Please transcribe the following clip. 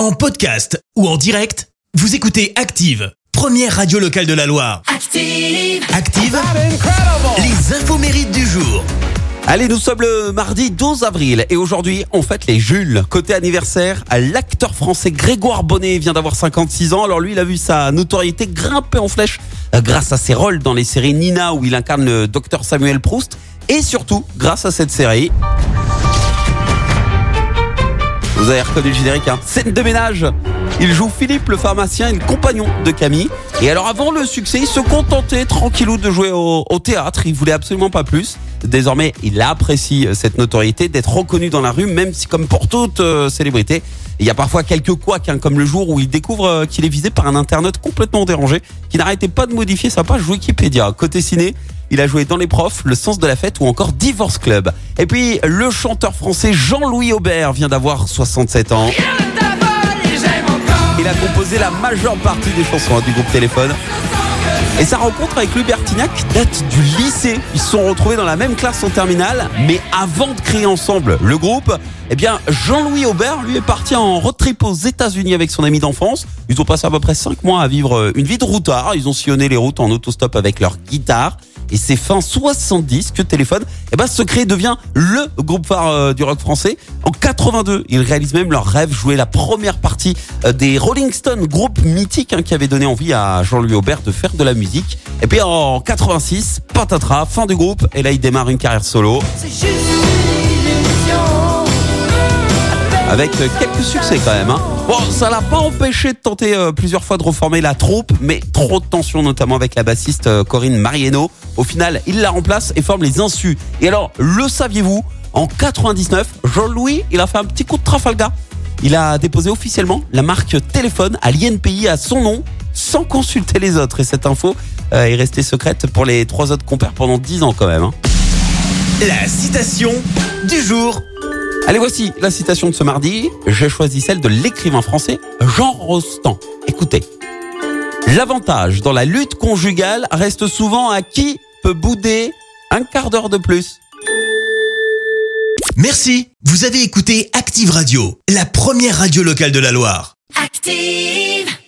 En podcast ou en direct, vous écoutez Active, première radio locale de la Loire. Active. Active, les infos mérites du jour. Allez, nous sommes le mardi 12 avril et aujourd'hui, on fête les Jules. Côté anniversaire, l'acteur français Grégoire Bonnet vient d'avoir 56 ans. Alors lui, il a vu sa notoriété grimper en flèche euh, grâce à ses rôles dans les séries Nina où il incarne le docteur Samuel Proust et surtout grâce à cette série. Vous avez reconnu le générique, hein Scène de ménage Il joue Philippe le pharmacien le compagnon de Camille. Et alors avant le succès, il se contentait tranquillou de jouer au, au théâtre. Il voulait absolument pas plus. Désormais, il apprécie cette notoriété d'être reconnu dans la rue, même si comme pour toute euh, célébrité, il y a parfois quelques couacs, hein, comme le jour où il découvre euh, qu'il est visé par un internaute complètement dérangé, qui n'arrêtait pas de modifier sa page Wikipédia. Côté ciné, il a joué dans Les Profs, Le Sens de la Fête ou encore Divorce Club. Et puis, le chanteur français Jean-Louis Aubert vient d'avoir 67 ans. Il a composé la majeure partie des chansons hein, du groupe Téléphone. Et sa rencontre avec Louis Bertignac date du lycée. Ils se sont retrouvés dans la même classe en terminale, mais avant de créer ensemble le groupe, eh bien Jean-Louis Aubert lui est parti en road trip aux États-Unis avec son ami d'enfance. Ils ont passé à peu près 5 mois à vivre euh, une vie de routard. Ils ont sillonné les routes en autostop avec leur guitare. Et c'est fin 70 que Téléphone, eh ben, Secret devient le groupe phare euh, du rock français. En 82, ils réalisent même leur rêve, jouer la première partie euh, des Rolling Stones, groupe mythique hein, qui avait donné envie à Jean-Louis Aubert de faire de la musique. Et puis en 86, patatras, fin du groupe, et là il démarre une carrière solo. Avec quelques succès quand même. Hein. Bon, ça l'a pas empêché de tenter euh, plusieurs fois de reformer la troupe, mais trop de tension, notamment avec la bassiste euh, Corinne Marieno. Au final, il la remplace et forme les Insus. Et alors, le saviez-vous? En 99, Jean-Louis, il a fait un petit coup de Trafalgar. Il a déposé officiellement la marque téléphone à l'INPI à son nom, sans consulter les autres. Et cette info euh, est restée secrète pour les trois autres compères pendant 10 ans quand même. Hein. La citation du jour. Allez, voici la citation de ce mardi. J'ai choisi celle de l'écrivain français Jean Rostand. Écoutez. L'avantage dans la lutte conjugale reste souvent à qui peut bouder un quart d'heure de plus. Merci. Vous avez écouté Active Radio, la première radio locale de la Loire. Active.